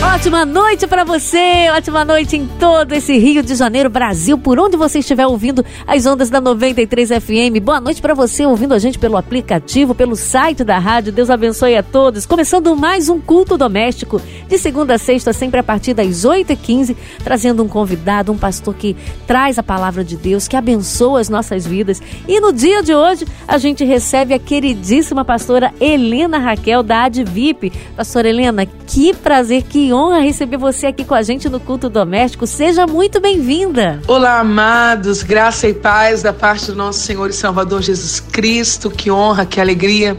Ótima noite para você, ótima noite em todo esse Rio de Janeiro, Brasil, por onde você estiver ouvindo as ondas da 93 FM. Boa noite para você ouvindo a gente pelo aplicativo, pelo site da rádio. Deus abençoe a todos. Começando mais um culto doméstico, de segunda a sexta, sempre a partir das 8h15, trazendo um convidado, um pastor que traz a palavra de Deus, que abençoa as nossas vidas. E no dia de hoje, a gente recebe a queridíssima pastora Helena Raquel, da Advip. Pastora Helena, que prazer, que honra receber você aqui com a gente no culto doméstico. Seja muito bem-vinda. Olá, amados, graça e paz da parte do nosso Senhor e Salvador Jesus Cristo. Que honra, que alegria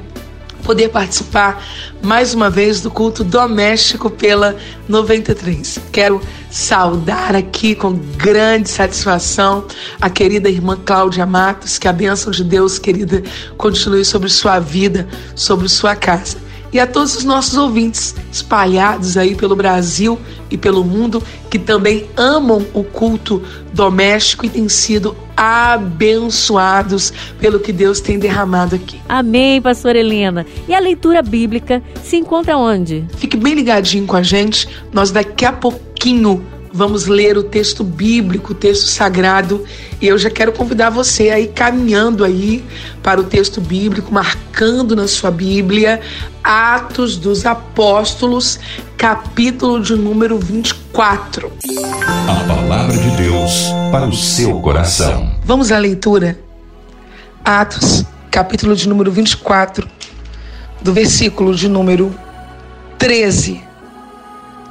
poder participar mais uma vez do culto doméstico pela 93. Quero saudar aqui com grande satisfação a querida irmã Cláudia Matos, que a bênção de Deus, querida, continue sobre sua vida, sobre sua casa e a todos os nossos ouvintes espalhados aí pelo Brasil e pelo mundo que também amam o culto doméstico e têm sido abençoados pelo que Deus tem derramado aqui. Amém, pastor Helena. E a leitura bíblica se encontra onde? Fique bem ligadinho com a gente. Nós daqui a pouquinho vamos ler o texto bíblico, o texto sagrado, e eu já quero convidar você a ir caminhando aí para o texto bíblico, marcando na sua Bíblia Atos dos Apóstolos, capítulo de número 24. A palavra de Deus para o seu coração. Vamos à leitura. Atos, capítulo de número 24, do versículo de número 13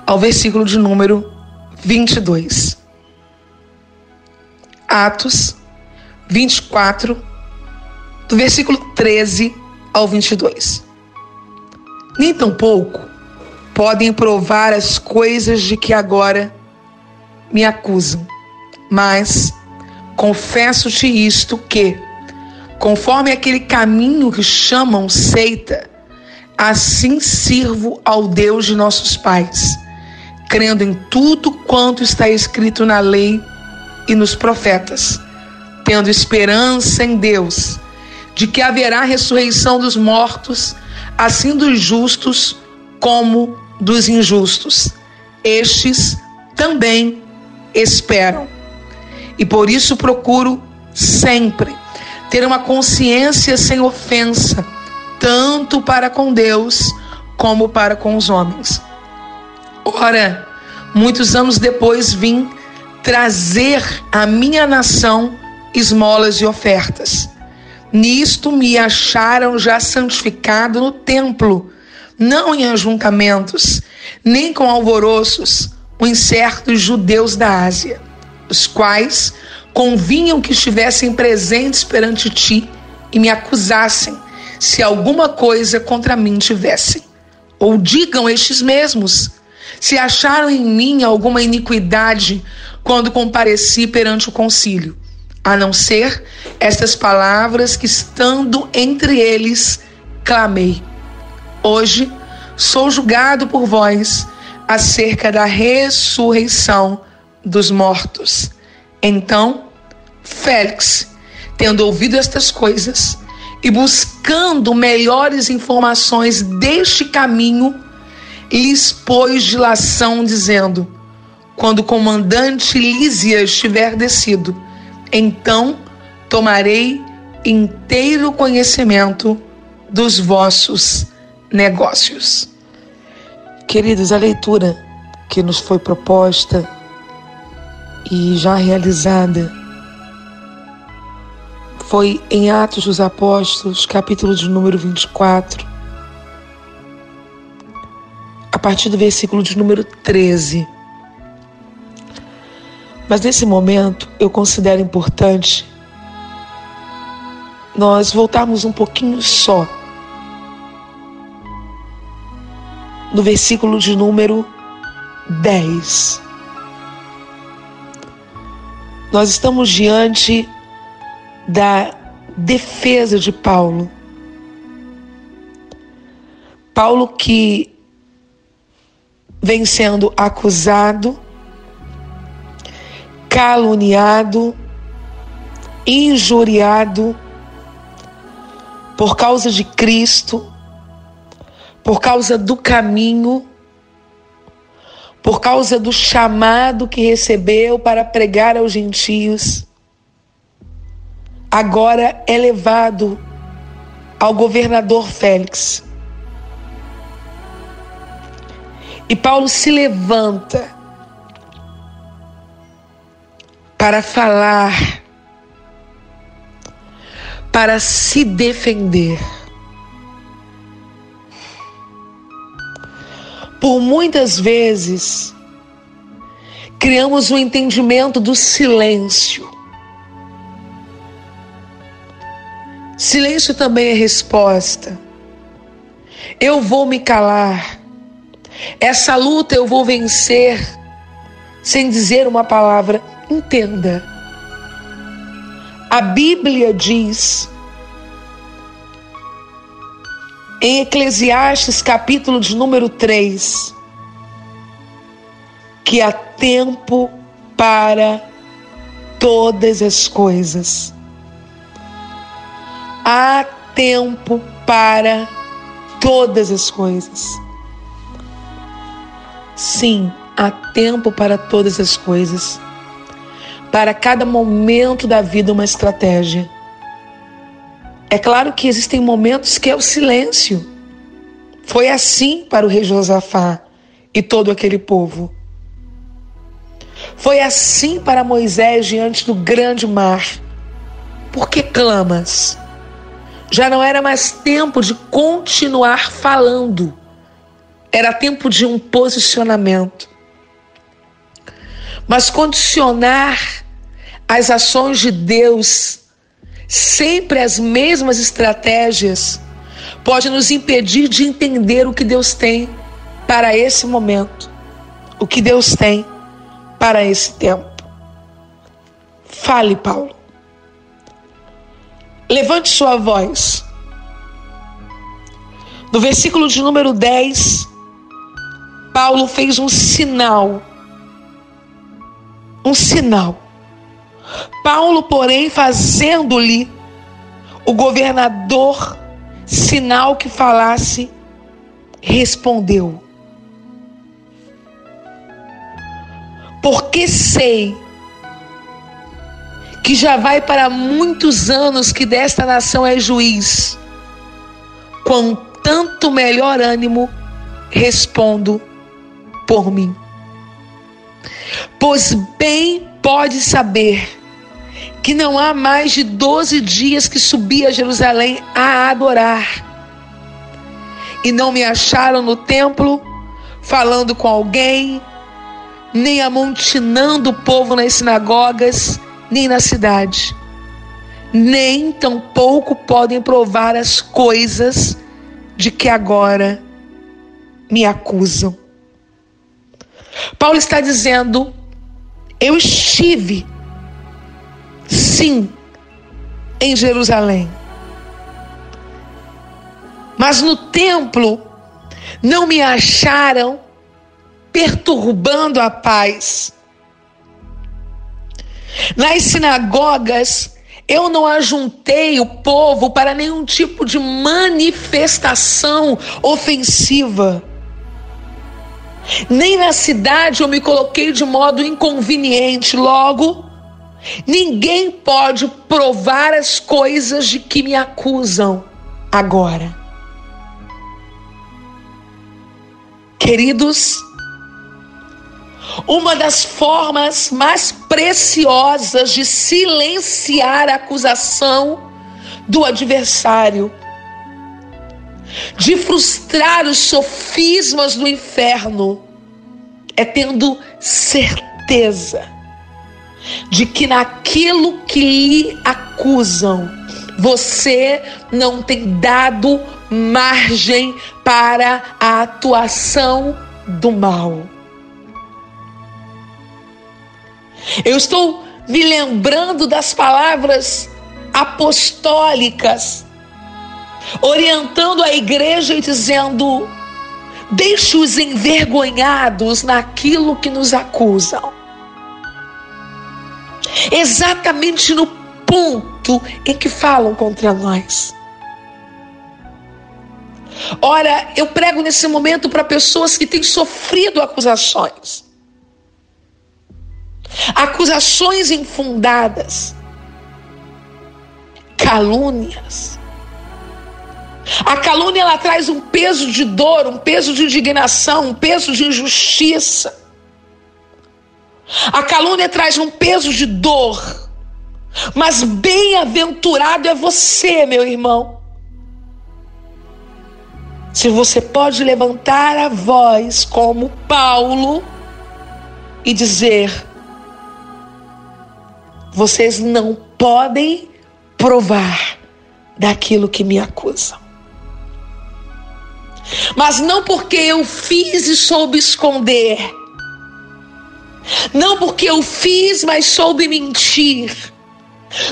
ao versículo de número 22. Atos 24, do versículo 13 ao 22. Nem tampouco podem provar as coisas de que agora me acusam, mas confesso-te isto que, conforme aquele caminho que chamam seita, assim sirvo ao Deus de nossos pais crendo em tudo quanto está escrito na lei e nos profetas, tendo esperança em Deus, de que haverá ressurreição dos mortos, assim dos justos como dos injustos. Estes também esperam. E por isso procuro sempre ter uma consciência sem ofensa, tanto para com Deus como para com os homens. Ora, muitos anos depois vim trazer à minha nação esmolas e ofertas. Nisto me acharam já santificado no templo, não em ajuntamentos, nem com alvoroços, os incertos judeus da Ásia, os quais convinham que estivessem presentes perante ti e me acusassem, se alguma coisa contra mim tivessem. Ou digam estes mesmos, se acharam em mim alguma iniquidade quando compareci perante o concílio, a não ser estas palavras que, estando entre eles, clamei. Hoje sou julgado por vós acerca da ressurreição dos mortos. Então, Félix, tendo ouvido estas coisas e buscando melhores informações deste caminho, lhes pôs dilação, dizendo: Quando o comandante Lísias estiver descido, então tomarei inteiro conhecimento dos vossos negócios. Queridos, a leitura que nos foi proposta e já realizada foi em Atos dos Apóstolos, capítulo de número 24, a partir do versículo de número 13. Mas nesse momento eu considero importante nós voltarmos um pouquinho só no versículo de número 10. Nós estamos diante da defesa de Paulo. Paulo que vem sendo acusado, caluniado injuriado por causa de Cristo, por causa do caminho, por causa do chamado que recebeu para pregar aos gentios, agora é levado ao governador Félix. E Paulo se levanta para falar, para se defender. Por muitas vezes, criamos um entendimento do silêncio. Silêncio também é resposta. Eu vou me calar. Essa luta eu vou vencer sem dizer uma palavra. Entenda. A Bíblia diz em Eclesiastes, capítulo de número 3, que há tempo para todas as coisas. Há tempo para todas as coisas. Sim, há tempo para todas as coisas. Para cada momento da vida, uma estratégia. É claro que existem momentos que é o silêncio. Foi assim para o rei Josafá e todo aquele povo. Foi assim para Moisés diante do grande mar. Por que clamas? Já não era mais tempo de continuar falando. Era tempo de um posicionamento. Mas condicionar as ações de Deus, sempre as mesmas estratégias, pode nos impedir de entender o que Deus tem para esse momento, o que Deus tem para esse tempo. Fale, Paulo. Levante sua voz. No versículo de número 10, Paulo fez um sinal. Um sinal. Paulo, porém, fazendo-lhe o governador sinal que falasse, respondeu: Porque sei que já vai para muitos anos que desta nação é juiz, com tanto melhor ânimo respondo por mim. Pois bem pode saber que não há mais de 12 dias que subi a Jerusalém a adorar. E não me acharam no templo, falando com alguém, nem amontinando o povo nas sinagogas, nem na cidade. Nem tampouco podem provar as coisas de que agora me acusam. Paulo está dizendo: eu estive, sim, em Jerusalém. Mas no templo não me acharam perturbando a paz. Nas sinagogas, eu não ajuntei o povo para nenhum tipo de manifestação ofensiva. Nem na cidade eu me coloquei de modo inconveniente. Logo, ninguém pode provar as coisas de que me acusam agora. Queridos, uma das formas mais preciosas de silenciar a acusação do adversário de frustrar os sofismas do inferno, é tendo certeza de que naquilo que lhe acusam, você não tem dado margem para a atuação do mal. Eu estou me lembrando das palavras apostólicas orientando a igreja e dizendo: deixe os envergonhados naquilo que nos acusam. Exatamente no ponto em que falam contra nós. Ora, eu prego nesse momento para pessoas que têm sofrido acusações. Acusações infundadas. Calúnias. A calúnia ela traz um peso de dor, um peso de indignação, um peso de injustiça. A calúnia traz um peso de dor. Mas bem-aventurado é você, meu irmão, se você pode levantar a voz como Paulo e dizer: vocês não podem provar daquilo que me acusam. Mas não porque eu fiz e soube esconder. Não porque eu fiz, mas soube mentir.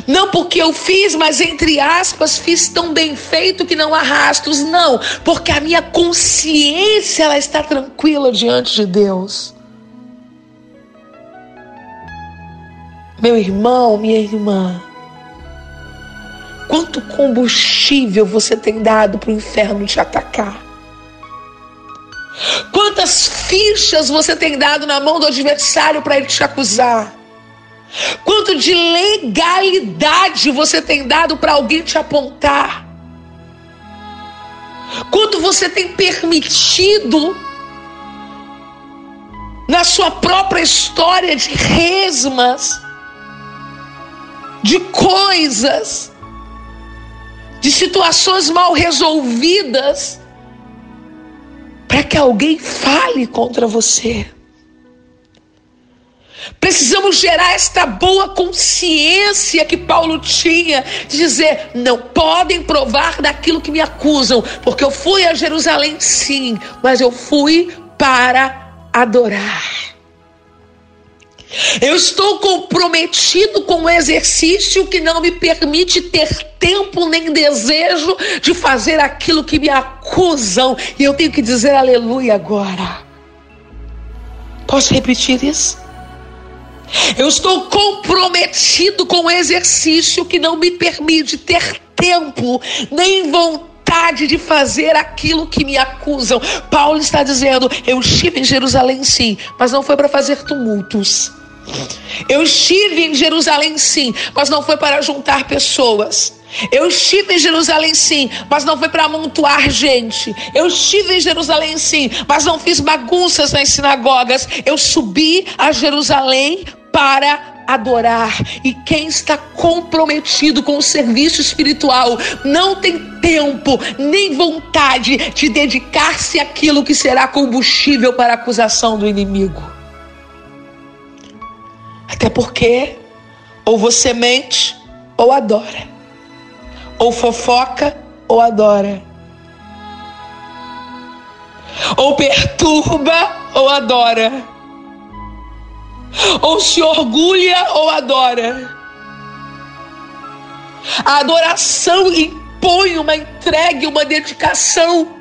Não porque eu fiz, mas entre aspas, fiz tão bem feito que não há rastros. Não, porque a minha consciência ela está tranquila diante de Deus. Meu irmão, minha irmã, quanto combustível você tem dado para o inferno te atacar? Quantas fichas você tem dado na mão do adversário para ele te acusar? Quanto de legalidade você tem dado para alguém te apontar? Quanto você tem permitido na sua própria história de resmas, de coisas, de situações mal resolvidas, para que alguém fale contra você? Precisamos gerar esta boa consciência que Paulo tinha, de dizer: não podem provar daquilo que me acusam, porque eu fui a Jerusalém, sim, mas eu fui para adorar. Eu estou comprometido com o exercício que não me permite ter tempo nem desejo de fazer aquilo que me acusam. E eu tenho que dizer aleluia agora. Posso repetir isso? Eu estou comprometido com o exercício que não me permite ter tempo nem vontade de fazer aquilo que me acusam. Paulo está dizendo: eu estive em Jerusalém sim, mas não foi para fazer tumultos. Eu estive em Jerusalém sim, mas não foi para juntar pessoas. Eu estive em Jerusalém sim, mas não foi para amontoar gente. Eu estive em Jerusalém sim, mas não fiz bagunças nas sinagogas. Eu subi a Jerusalém para adorar. E quem está comprometido com o serviço espiritual não tem tempo nem vontade de dedicar-se àquilo que será combustível para a acusação do inimigo. Até porque ou você mente ou adora ou fofoca ou adora. Ou perturba ou adora. Ou se orgulha ou adora. A adoração impõe uma entrega, uma dedicação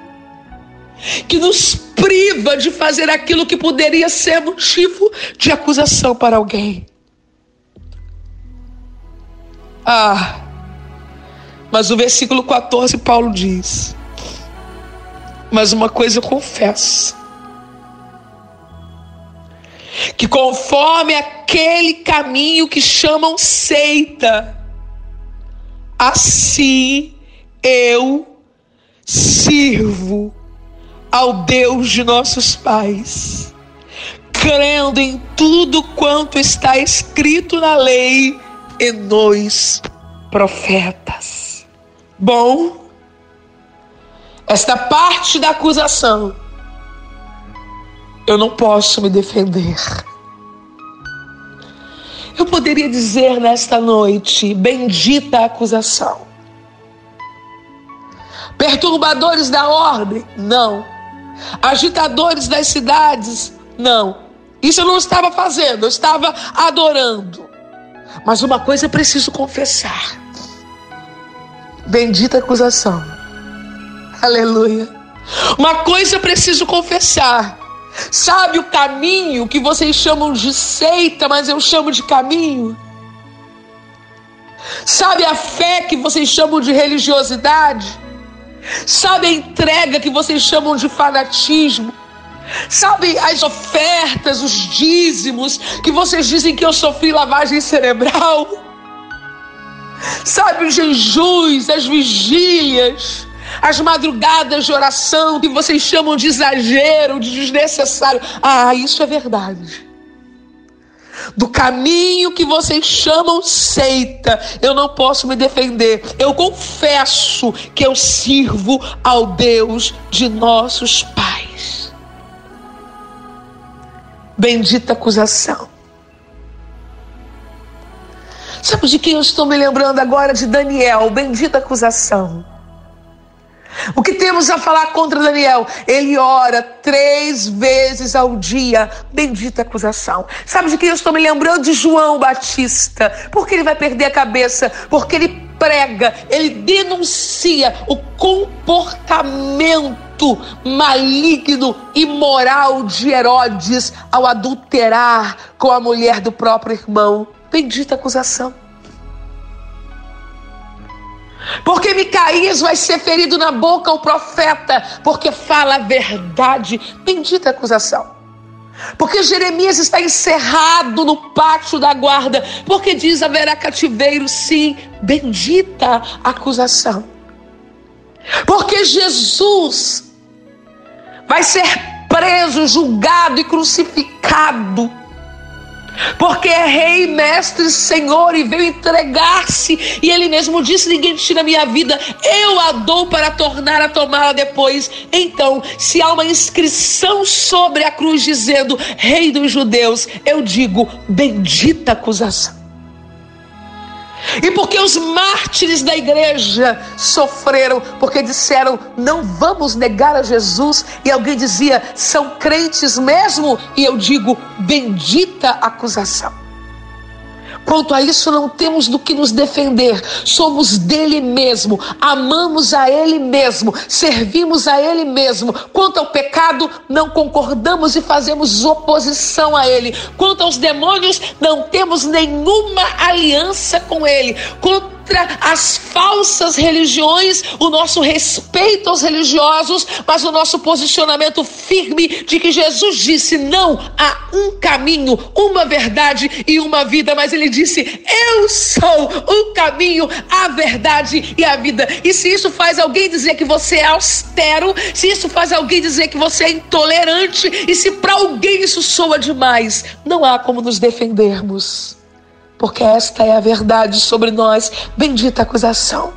que nos priva de fazer aquilo que poderia ser motivo de acusação para alguém. Ah, mas o versículo 14, Paulo diz: Mas uma coisa eu confesso, que conforme aquele caminho que chamam seita, assim eu sirvo ao Deus de nossos pais, crendo em tudo quanto está escrito na lei e nos profetas. Bom, esta parte da acusação eu não posso me defender. Eu poderia dizer nesta noite: bendita a acusação. Perturbadores da ordem? Não. Agitadores das cidades? Não. Isso eu não estava fazendo, eu estava adorando. Mas uma coisa eu preciso confessar. Bendita acusação. Aleluia. Uma coisa eu preciso confessar. Sabe o caminho que vocês chamam de seita, mas eu chamo de caminho? Sabe a fé que vocês chamam de religiosidade? Sabe a entrega que vocês chamam de fanatismo? Sabe as ofertas, os dízimos que vocês dizem que eu sofri lavagem cerebral? Sabe os jejuns, as vigílias, as madrugadas de oração que vocês chamam de exagero, de desnecessário? Ah, isso é verdade do caminho que vocês chamam seita, eu não posso me defender. Eu confesso que eu sirvo ao Deus de nossos pais. Bendita acusação. Sabe de quem eu estou me lembrando agora? De Daniel. Bendita acusação. O que temos a falar contra Daniel? Ele ora três vezes ao dia. Bendita acusação. Sabe de quem eu estou me lembrando? De João Batista. Por que ele vai perder a cabeça? Porque ele prega, ele denuncia o comportamento maligno e moral de Herodes ao adulterar com a mulher do próprio irmão. Bendita acusação. Porque Micaías vai ser ferido na boca o profeta, porque fala a verdade. Bendita acusação. Porque Jeremias está encerrado no pátio da guarda, porque diz haverá cativeiro, sim. Bendita acusação. Porque Jesus vai ser preso, julgado e crucificado porque é rei, mestre, senhor e veio entregar-se. E ele mesmo disse: Ninguém tira minha vida, eu a dou para tornar a tomá-la depois. Então, se há uma inscrição sobre a cruz dizendo Rei dos Judeus, eu digo: Bendita acusação. E porque os mártires da igreja sofreram, porque disseram: não vamos negar a Jesus, e alguém dizia: são crentes mesmo, e eu digo: bendita acusação. Quanto a isso, não temos do que nos defender. Somos dele mesmo, amamos a ele mesmo, servimos a ele mesmo. Quanto ao pecado, não concordamos e fazemos oposição a ele. Quanto aos demônios, não temos nenhuma aliança com ele. Quanto contra as falsas religiões, o nosso respeito aos religiosos, mas o nosso posicionamento firme de que Jesus disse: não há um caminho, uma verdade e uma vida, mas ele disse: eu sou o caminho, a verdade e a vida. E se isso faz alguém dizer que você é austero, se isso faz alguém dizer que você é intolerante, e se para alguém isso soa demais, não há como nos defendermos porque esta é a verdade sobre nós. Bendita acusação.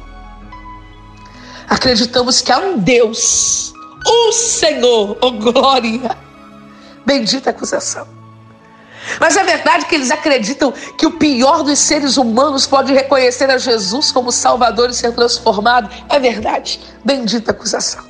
Acreditamos que há um Deus, o Senhor, oh glória. Bendita acusação. Mas é verdade que eles acreditam que o pior dos seres humanos pode reconhecer a Jesus como Salvador e ser transformado. É verdade. Bendita acusação.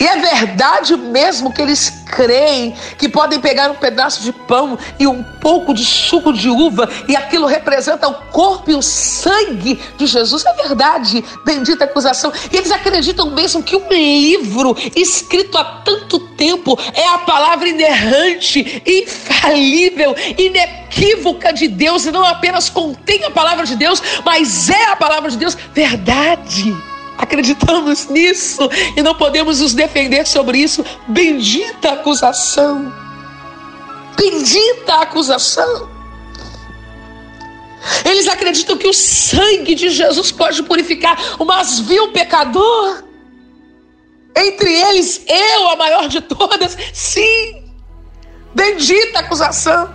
E é verdade mesmo que eles creem que podem pegar um pedaço de pão e um pouco de suco de uva e aquilo representa o corpo e o sangue de Jesus. É verdade, bendita acusação. E eles acreditam mesmo que um livro escrito há tanto tempo é a palavra inerrante, infalível, inequívoca de Deus e não apenas contém a palavra de Deus, mas é a palavra de Deus. Verdade. Acreditamos nisso e não podemos nos defender sobre isso. Bendita acusação. Bendita acusação. Eles acreditam que o sangue de Jesus pode purificar o mais vil pecador. Entre eles, eu, a maior de todas. Sim. Bendita acusação.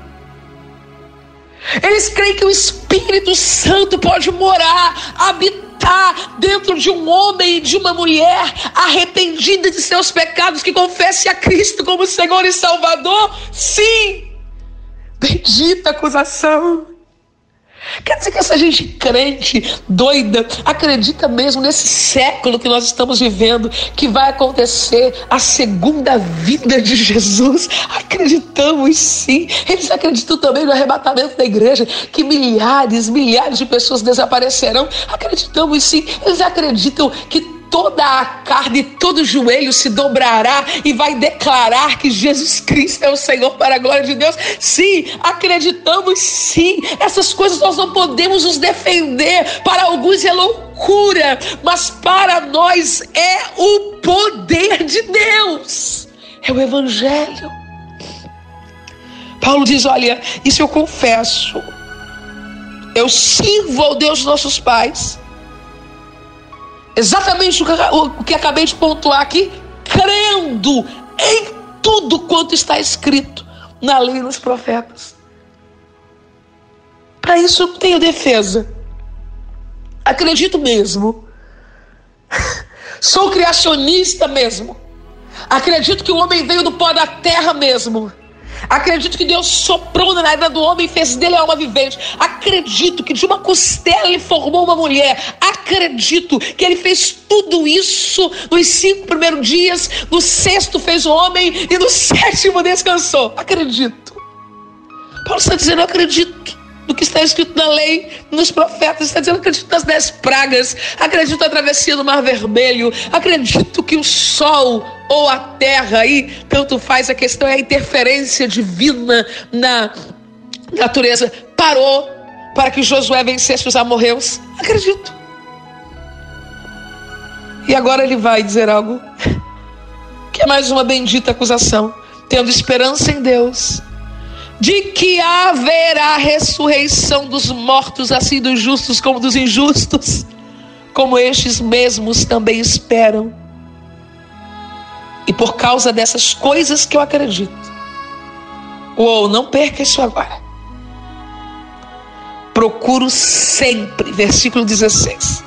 Eles creem que o Espírito Santo pode morar, habitar dentro de um homem e de uma mulher arrependida de seus pecados, que confesse a Cristo como Senhor e Salvador? Sim! Bendita acusação! Quer dizer que essa gente crente, doida, acredita mesmo nesse século que nós estamos vivendo que vai acontecer a segunda vida de Jesus? Acreditamos sim. Eles acreditam também no arrebatamento da igreja, que milhares, milhares de pessoas desaparecerão. Acreditamos sim. Eles acreditam que toda a carne, todo joelho se dobrará e vai declarar que Jesus Cristo é o Senhor para a glória de Deus. Sim, acreditamos sim. Essas coisas nós não podemos nos defender. Para alguns é loucura, mas para nós é o poder de Deus. É o Evangelho. Paulo diz: Olha, isso eu confesso. Eu sirvo ao Deus nossos pais Exatamente o que acabei de pontuar aqui, crendo em tudo quanto está escrito na lei e nos profetas. Para isso eu tenho defesa. Acredito mesmo. Sou criacionista mesmo. Acredito que o homem veio do pó da terra mesmo. Acredito que Deus soprou na vida do homem e fez dele alma vivente. Acredito que de uma costela ele formou uma mulher. Acredito que ele fez tudo isso nos cinco primeiros dias. No sexto fez o homem e no sétimo descansou. Acredito. Paulo está dizendo: Eu acredito no que está escrito na lei, nos profetas, está dizendo, acredito nas dez pragas, acredito na travessia do Mar Vermelho, acredito que o sol ou a terra aí, tanto faz, a questão é a interferência divina na natureza. Parou para que Josué vencesse os amorreus. Acredito. E agora ele vai dizer algo que é mais uma bendita acusação. Tendo esperança em Deus, de que haverá ressurreição dos mortos, assim dos justos como dos injustos, como estes mesmos também esperam. E por causa dessas coisas que eu acredito, ou não perca isso agora. Procuro sempre, versículo 16,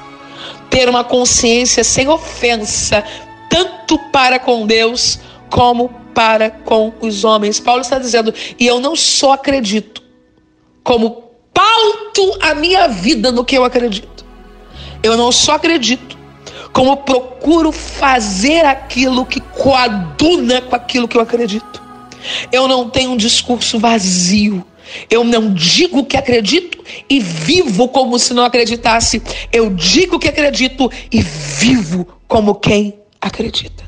ter uma consciência sem ofensa, tanto para com Deus como para com os homens. Paulo está dizendo, e eu não só acredito, como pauto a minha vida no que eu acredito. Eu não só acredito, como procuro fazer aquilo que coaduna com aquilo que eu acredito. Eu não tenho um discurso vazio. Eu não digo que acredito e vivo como se não acreditasse. Eu digo que acredito e vivo como quem acredita.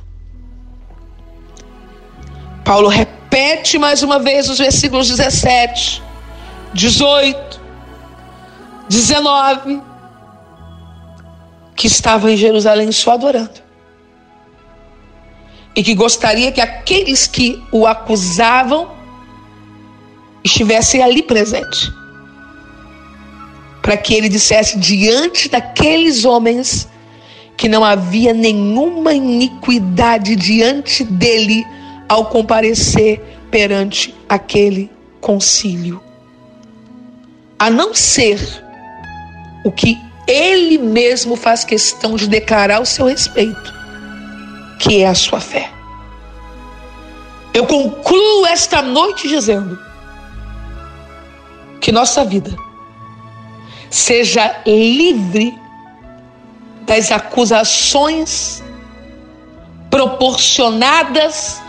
Paulo repete mais uma vez os versículos 17, 18, 19, que estava em Jerusalém só adorando. E que gostaria que aqueles que o acusavam estivessem ali presentes. Para que ele dissesse diante daqueles homens que não havia nenhuma iniquidade diante dele ao comparecer perante aquele concílio. A não ser o que ele mesmo faz questão de declarar ao seu respeito, que é a sua fé. Eu concluo esta noite dizendo que nossa vida seja livre das acusações proporcionadas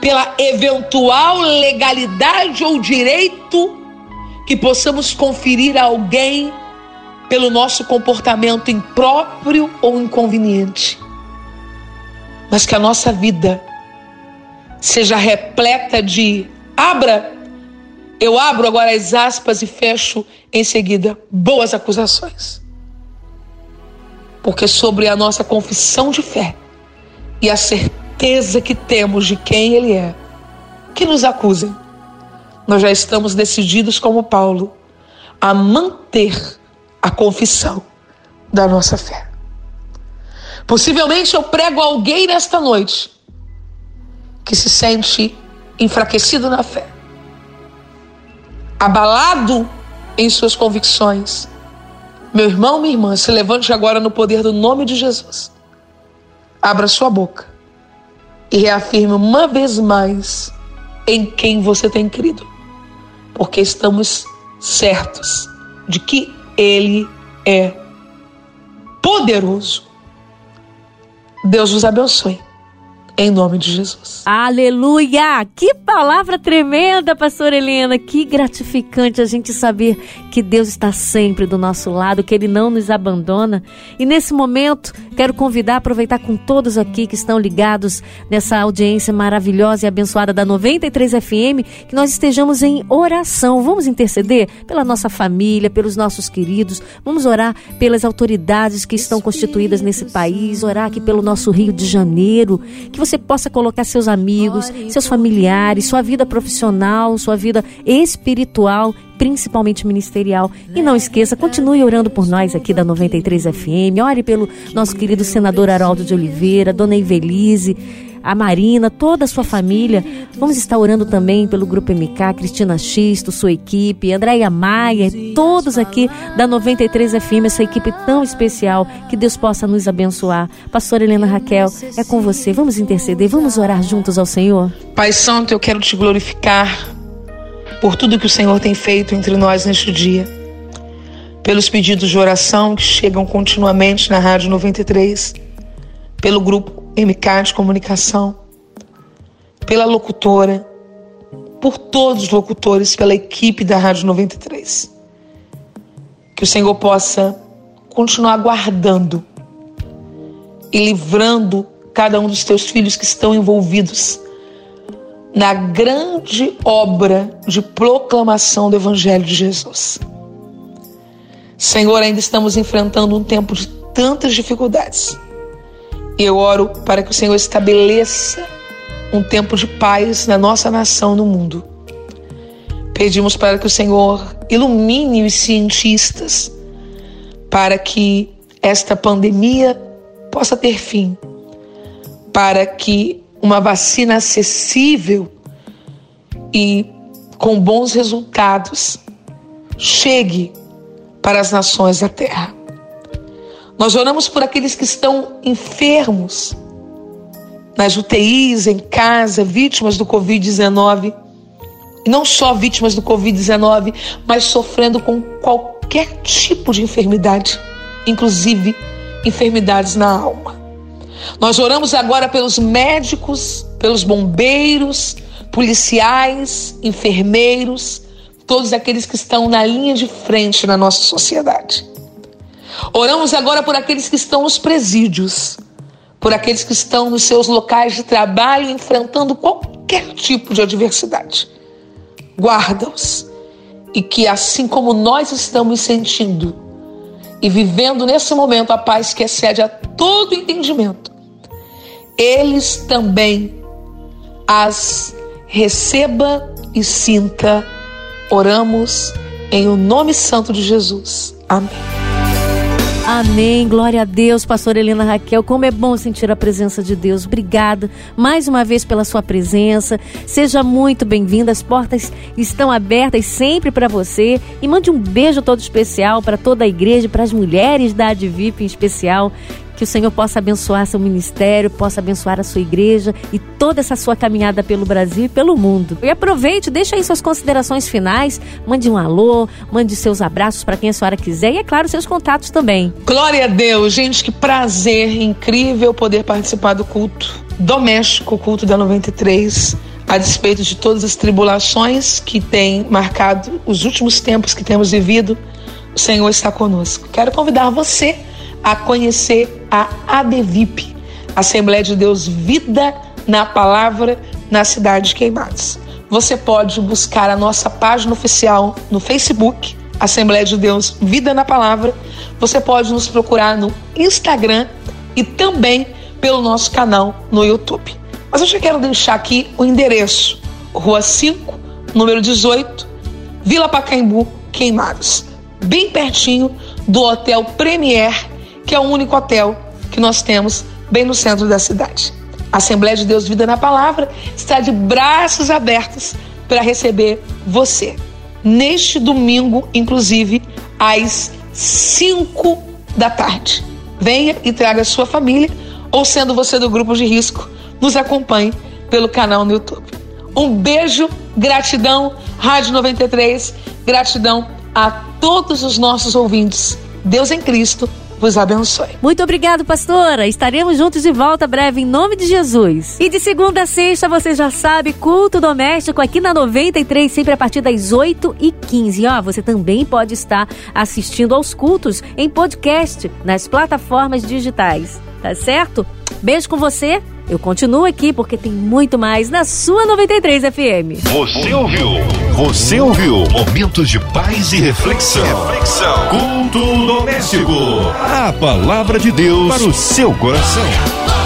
pela eventual legalidade ou direito que possamos conferir a alguém pelo nosso comportamento impróprio ou inconveniente. Mas que a nossa vida seja repleta de abra, eu abro agora as aspas e fecho em seguida boas acusações. Porque sobre a nossa confissão de fé e a certeza certeza que temos de quem Ele é, que nos acusem. Nós já estamos decididos, como Paulo, a manter a confissão da nossa fé. Possivelmente eu prego alguém nesta noite que se sente enfraquecido na fé, abalado em suas convicções. Meu irmão, minha irmã, se levante agora no poder do nome de Jesus. Abra sua boca e reafirme uma vez mais em quem você tem crido, porque estamos certos de que Ele é poderoso. Deus os abençoe. Em nome de Jesus. Aleluia! Que palavra tremenda, pastor Helena. Que gratificante a gente saber que Deus está sempre do nosso lado, que Ele não nos abandona. E nesse momento, quero convidar, aproveitar com todos aqui que estão ligados nessa audiência maravilhosa e abençoada da 93 FM, que nós estejamos em oração. Vamos interceder pela nossa família, pelos nossos queridos. Vamos orar pelas autoridades que estão constituídas nesse país, orar aqui pelo nosso Rio de Janeiro. Que você você possa colocar seus amigos, seus familiares, sua vida profissional, sua vida espiritual, principalmente ministerial. E não esqueça, continue orando por nós aqui da 93 FM. Ore pelo nosso querido senador Haroldo de Oliveira, dona Ivelise a Marina, toda a sua família. Vamos estar orando também pelo Grupo MK, Cristina Xisto, sua equipe, Andréia Maia, todos aqui da 93 FM, essa equipe tão especial. Que Deus possa nos abençoar. Pastora Helena Raquel, é com você. Vamos interceder, vamos orar juntos ao Senhor. Pai Santo, eu quero te glorificar por tudo que o Senhor tem feito entre nós neste dia. Pelos pedidos de oração que chegam continuamente na Rádio 93, pelo grupo MK de comunicação, pela locutora, por todos os locutores, pela equipe da Rádio 93. Que o Senhor possa continuar guardando e livrando cada um dos teus filhos que estão envolvidos na grande obra de proclamação do Evangelho de Jesus. Senhor, ainda estamos enfrentando um tempo de tantas dificuldades e eu oro para que o Senhor estabeleça um tempo de paz na nossa nação, no mundo. Pedimos para que o Senhor ilumine os cientistas para que esta pandemia possa ter fim, para que uma vacina acessível e com bons resultados chegue para as nações da terra. Nós oramos por aqueles que estão enfermos, nas UTIs, em casa, vítimas do Covid-19. E não só vítimas do Covid-19, mas sofrendo com qualquer tipo de enfermidade, inclusive enfermidades na alma. Nós oramos agora pelos médicos, pelos bombeiros, policiais, enfermeiros, todos aqueles que estão na linha de frente na nossa sociedade. Oramos agora por aqueles que estão nos presídios, por aqueles que estão nos seus locais de trabalho enfrentando qualquer tipo de adversidade. Guarda-os e que, assim como nós estamos sentindo e vivendo nesse momento a paz que excede a todo entendimento, eles também as receba e sinta. Oramos em o nome santo de Jesus. Amém. Amém. Glória a Deus, pastor Helena Raquel. Como é bom sentir a presença de Deus. Obrigada mais uma vez pela sua presença. Seja muito bem-vinda. As portas estão abertas sempre para você. E mande um beijo todo especial para toda a igreja, para as mulheres da Advip em especial que o Senhor possa abençoar seu ministério, possa abençoar a sua igreja e toda essa sua caminhada pelo Brasil e pelo mundo. E aproveite, deixa aí suas considerações finais, mande um alô, mande seus abraços para quem a senhora quiser e, é claro, seus contatos também. Glória a Deus, gente, que prazer incrível poder participar do culto doméstico, culto da 93 a despeito de todas as tribulações que têm marcado os últimos tempos que temos vivido, o Senhor está conosco. Quero convidar você a conhecer a ADVIP, Assembleia de Deus Vida na Palavra, na cidade de Queimados. Você pode buscar a nossa página oficial no Facebook, Assembleia de Deus Vida na Palavra. Você pode nos procurar no Instagram e também pelo nosso canal no YouTube. Mas eu já quero deixar aqui o endereço: Rua 5, número 18, Vila Pacaembu, Queimados. Bem pertinho do Hotel Premier que é o único hotel que nós temos bem no centro da cidade. A Assembleia de Deus Vida na Palavra está de braços abertos para receber você. Neste domingo, inclusive, às 5 da tarde. Venha e traga sua família, ou sendo você do grupo de risco, nos acompanhe pelo canal no YouTube. Um beijo, gratidão, Rádio 93, gratidão a todos os nossos ouvintes. Deus em Cristo vos abençoe. Muito obrigado, pastora. Estaremos juntos de volta breve em nome de Jesus. E de segunda a sexta, você já sabe, culto doméstico aqui na 93, sempre a partir das 8 e 15. Ó, você também pode estar assistindo aos cultos em podcast nas plataformas digitais. Tá certo? Beijo com você. Eu continuo aqui porque tem muito mais na sua 93 FM. Você ouviu? Você ouviu? Momentos de paz e reflexão. Reflexão. Culto doméstico. A palavra de Deus para o seu coração.